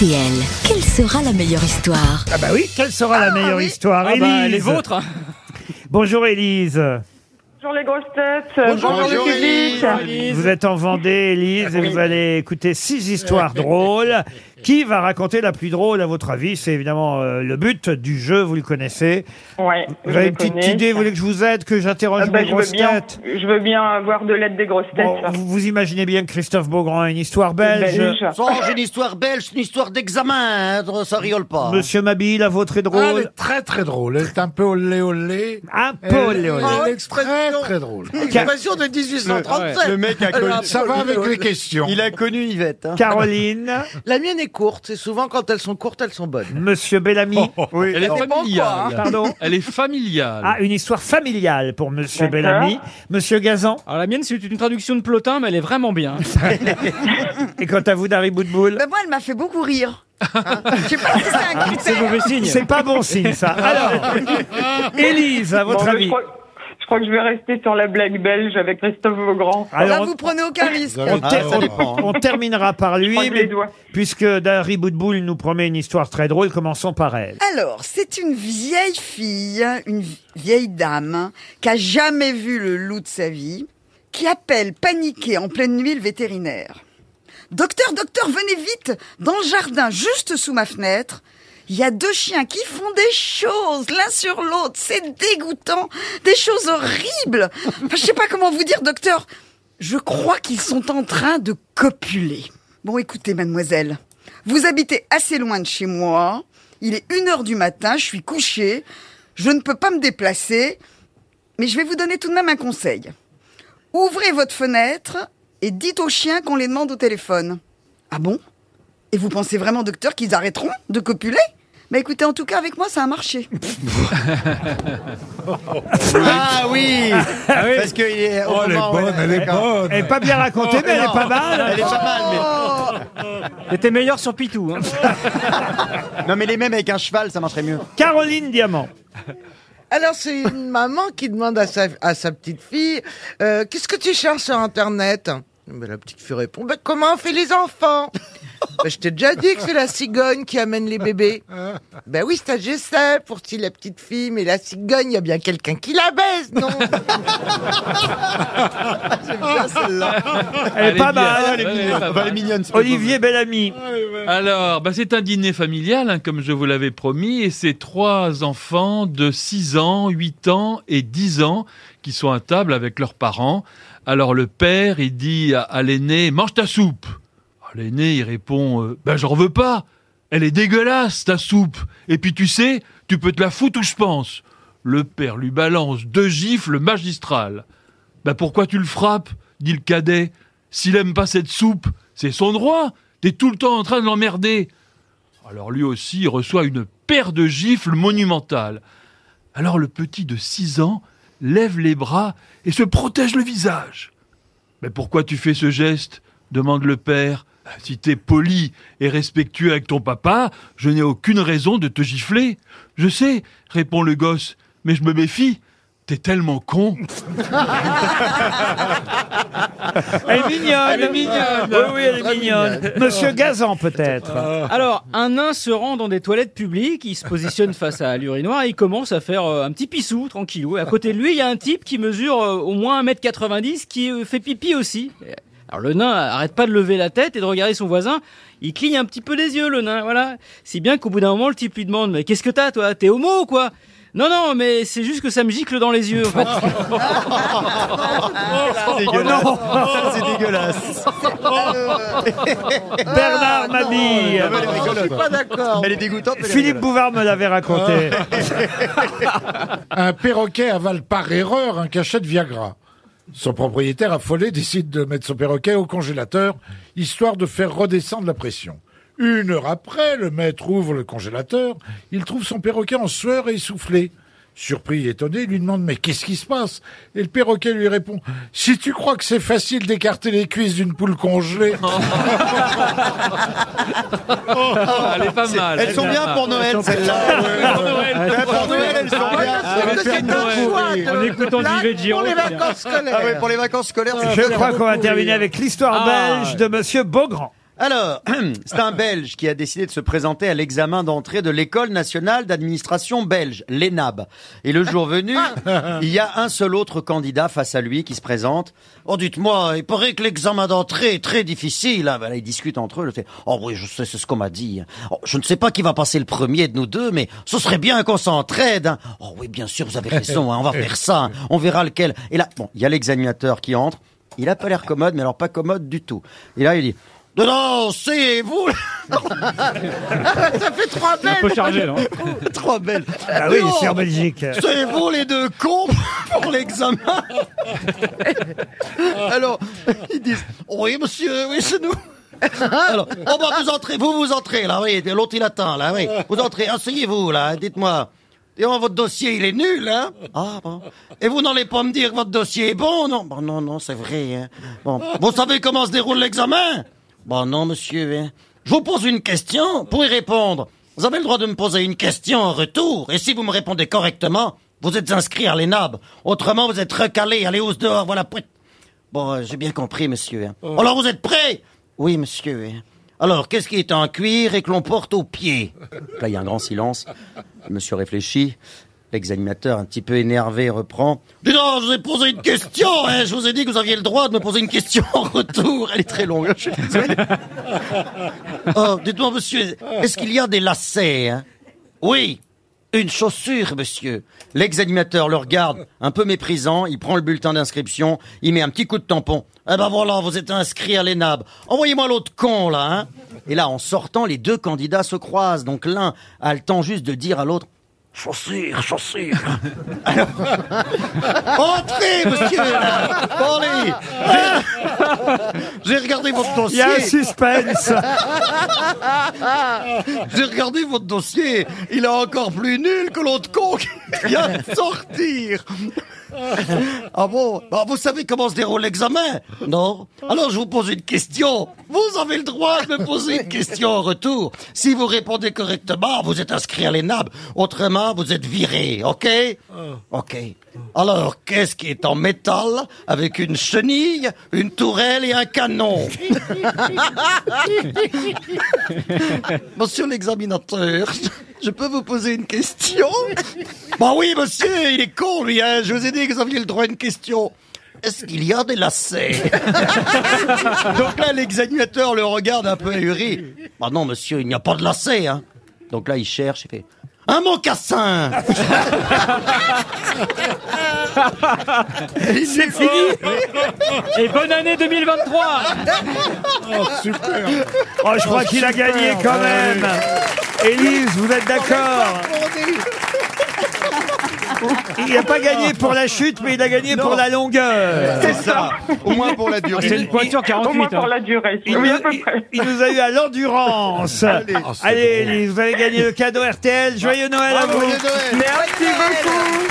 RTL, quelle sera la meilleure histoire Ah bah oui, quelle sera la meilleure histoire Ah bah, Élise les vôtres Bonjour Élise. Bonjour les grosses têtes, bonjour, le public. Vous êtes en Vendée, Élise, et vous allez écouter six histoires drôles. Qui va raconter la plus drôle à votre avis? C'est évidemment euh, le but du jeu, vous le connaissez. Ouais, Vous avez les une petite connais. idée, vous voulez que je vous aide, que j'interroge Ah bah, mes je veux grosses bien, têtes? je veux bien avoir de l'aide des grosses têtes. Bon, vous, vous imaginez bien que Christophe Beaugrand a une histoire belge. Belge. J'ai une histoire belge, une histoire d'examen, hein, ça rigole pas. Monsieur Mabille, la vôtre est Ah, elle drôle. est très très drôle. Elle est un peu olé olé. Un peu olé olé. Elle est très très drôle. Expression de 1837. Le mec a connu. Ça va avec les questions. Il a connu Yvette. hein. Caroline, La mienne est courte, et souvent quand elles sont courtes, elles sont bonnes. Monsieur Bellamy. Oui. Elle est familiale. Pardon Elle est familiale. Ah, une histoire familiale pour Monsieur D'accord. Bellamy. Monsieur Gazan. Alors la mienne, c'est une traduction de Plotin, mais elle est vraiment bien. Et quant à vous, Dari Boudboul Ben moi, elle m'a fait beaucoup rire. Hein Je sais pas si c'est un C'est critère. signe. C'est pas bon signe, ça. Alors, Élise, à votre Bon, mais avis je, crois, je crois que je vais rester sur la blague belge avec Christophe Beaugrand. Là, Alors, vous prenez aucun risque. on, Ah, ter- on- terminera par lui, mais doigts. puisque Dari Boudboul nous promet une histoire très drôle, commençons par elle. Alors, c'est une vieille fille, une vieille dame, qui a jamais vu le loup de sa vie, qui appelle paniquée en pleine nuit le vétérinaire. Docteur, docteur, venez vite Dans le jardin, juste sous ma fenêtre, il y a deux chiens qui font des choses l'un sur l'autre. C'est dégoûtant. Des choses horribles. Enfin, je sais pas comment vous dire, docteur. Je crois qu'ils sont en train de copuler. Bon, écoutez, mademoiselle. Vous habitez assez loin de chez moi. Il est une heure du matin. Je suis couchée. Je ne peux pas me déplacer. Mais je vais vous donner tout de même un conseil. Ouvrez votre fenêtre et dites aux chiens qu'on les demande au téléphone. Ah bon? Et vous pensez vraiment, docteur, qu'ils arrêteront de copuler? Bah écoutez, en tout cas, avec moi, ça a marché. Ah oui Parce qu'il est. au Oh, elle est moment où bonne, elle est bonne. Elle est pas bien racontée, mais elle est pas mal. Elle est pas mal, mais. T'étais meilleur sur Pitou. Hein. Non, mais les mêmes avec un cheval, ça marcherait mieux. Caroline Diamant. Alors, c'est une maman qui demande à sa, à sa petite fille euh, Qu'est-ce que tu cherches sur Internet? Ben, La petite fille répond Ben, Comment on fait les enfants? Ben, Je t'ai déjà dit que c'est la cigogne qui amène les bébés. Ben oui, ça je sais, pour si la petite fille, mais la cigogne, il y a bien quelqu'un qui la baise, non? Elle est pas bien. mal. Elle est bien. Enfin, elle est mignonne. c'est Olivier Bellamy. Alors, bah, c'est un dîner familial, hein, comme je vous l'avais promis, et c'est trois enfants de 6 ans, 8 ans et 10 ans qui sont à table avec leurs parents. Alors le père, il dit à, à l'aîné, mange ta soupe. Alors, L'aîné, il répond, euh, ben j'en veux pas. Elle est dégueulasse, ta soupe. Et puis tu sais, tu peux te la foutre où je pense. Le père lui balance deux gifles magistrales. Ben pourquoi tu le frappes dit le cadet. S'il aime pas cette soupe, c'est son droit. T'es tout le temps en train de l'emmerder. Alors lui aussi reçoit une paire de gifles monumentales. Alors le petit de 6 ans lève les bras et se protège le visage. Mais pourquoi tu fais ce geste? demande le père. Si t'es poli et respectueux avec ton papa, je n'ai aucune raison de te gifler. Je sais, répond le gosse, mais je me méfie. T'es tellement con. Elle est mignonne. Elle est mignonne. Oui, oui, elle est mignonne. Monsieur Gazan, peut-être. Alors, un nain se rend dans des toilettes publiques, il se positionne face à l'urinoir et il commence à faire euh, un petit pissou, tranquillou. Et à côté de lui, il y a un type qui mesure euh, au moins 1m90 qui euh, fait pipi aussi. Alors le nain arrête pas de lever la tête et de regarder son voisin. Il cligne un petit peu les yeux, le nain, voilà. Si bien qu'au bout d'un moment, le type lui demande, mais qu'est-ce que t'as, toi? T'es homo ou quoi? Non, non, mais c'est juste que ça me gicle dans les yeux, en fait. C'est dégueulasse. Ça, c'est dégueulasse. Bernard Mabille. Ah, bah, elle est Je suis pas d'accord. Elle est dégoûtante. elle Philippe. Bouvard me l'avait raconté. Un perroquet avale par erreur un cachet de Viagra. Son propriétaire affolé décide de mettre son perroquet au congélateur, histoire de faire redescendre la pression. Une heure après, le maître ouvre le congélateur, il trouve son perroquet en sueur et essoufflé. Surpris et étonné, il lui demande Mais qu'est-ce qui se passe? Et le perroquet lui répond Si tu crois que c'est facile d'écarter les cuisses d'une poule congelée. Elle est pas mal. Elles sont bien pour Noël, celles-là. Pour Noël, elles sont bien. Parce que c'est un choix de En écoutant blague Yves Giraud, pour les vacances scolaires. Ah ouais, pour les vacances scolaires, c'est Je crois qu'on va terminer avec l'histoire Ah. belge de Monsieur Beaugrand. Alors, c'est un Belge qui a décidé de se présenter à l'examen d'entrée de l'École nationale d'administration belge, l'ENAB. Et le jour venu, il y a un seul autre candidat face à lui qui se présente. Oh, dites-moi, il paraît que l'examen d'entrée est très difficile. hein. Voilà, ils discutent entre eux. Oh oui, je sais, c'est ce qu'on m'a dit. Oh, je ne sais pas qui va passer le premier de nous deux, mais ce serait bien qu'on s'entraide. hein. Oh oui, bien sûr, vous avez raison. hein, on va faire ça. hein. On verra lequel. Et là, bon, il y a l'examinateur qui entre. Il a pas l'air commode, mais alors pas commode du tout. Et là, il dit. Non, non, c'est vous Ça fait trois belles. Un peu chargé, non Trois belles. Ah oui, Non, c'est en Belgique. C'est vous les deux cons pour l'examen Alors, ils disent Oui, monsieur, oui, c'est nous. Alors, oh bah vous entrez, vous vous entrez là, oui, l'autre il attend là, oui. Vous entrez, asseyez-vous là, dites-moi. Dis-moi, votre dossier il est nul, hein Ah bon. Et vous n'allez pas me dire que votre dossier est bon, non? Bon, non, non, c'est vrai, hein. Bon, vous savez comment se déroule l'examen? Bon, non, monsieur, hein. Je vous pose une question, vous pouvez répondre. Vous avez le droit de me poser une question en retour, et si vous me répondez correctement, vous êtes inscrit à l'ENAB. Autrement, vous êtes recalé, allez hausse dehors, voilà. Bon, euh, j'ai bien compris, monsieur. hein. Alors, vous êtes prêt? Oui, monsieur. hein. Alors, qu'est-ce qui est en cuir et que l'on porte aux pieds? Là, il y a un grand silence. Le Monsieur réfléchit. L'examinateur, un petit peu énervé, reprend. Dis donc, je vous ai posé une question, hein. Je vous ai dit que vous aviez le droit de me poser une question en retour. Elle est très longue, hein, je suis désolé. Oh, dites-moi, monsieur, est-ce qu'il y a des lacets, hein? Oui. Une chaussure, monsieur. L'examinateur le regarde, un peu méprisant, il prend le bulletin d'inscription, il met un petit coup de tampon. Eh ben voilà, vous êtes inscrit à l'ENAB. Envoyez-moi l'autre con, là, hein. Et là, en sortant, les deux candidats se croisent. Donc l'un a le temps juste de dire à l'autre, Chaussure, chaussure. Alors, entrez, monsieur. allez. J'ai regardé votre Il dossier. y a un suspense. J'ai regardé votre dossier. Il est encore plus nul que l'autre con qui vient de sortir. Ah bon? Bah, Vous savez comment se déroule l'examen Non? Alors je vous pose une question. Vous avez le droit de me poser une question en retour. Si vous répondez correctement, vous êtes inscrit à l'ENAB. Autrement, vous êtes viré, ok? Ok. Alors, qu'est-ce qui est en métal avec une chenille, une tourelle et un canon Monsieur l'examinateur, je peux vous poser une question Bah oui, monsieur, il est con, lui, hein. Je vous ai dit que vous aviez le droit à une question. Est-ce qu'il y a des lacets Donc là, l'examinateur le regarde un peu ahuri. Bah non, monsieur, il n'y a pas de lacets, hein. Donc là, il cherche, il fait... Un mocassin C'est fini. Et bonne année 2023 super. Oh, je crois qu'il a gagné quand même. Élise, vous êtes d'accord Il n'a pas gagné pour la chute, mais il a gagné pour la longueur. C'est ça Au moins pour la durée. C'est une pointure Au moins 48. pour hein. la durée. Il, Oui, nous, à peu il- près. il nous a eu à l'endurance. Allez, Élise, vous avez gagné le cadeau RTL. Joyeux Noël à vous. Joyeux Noël. Merci beaucoup.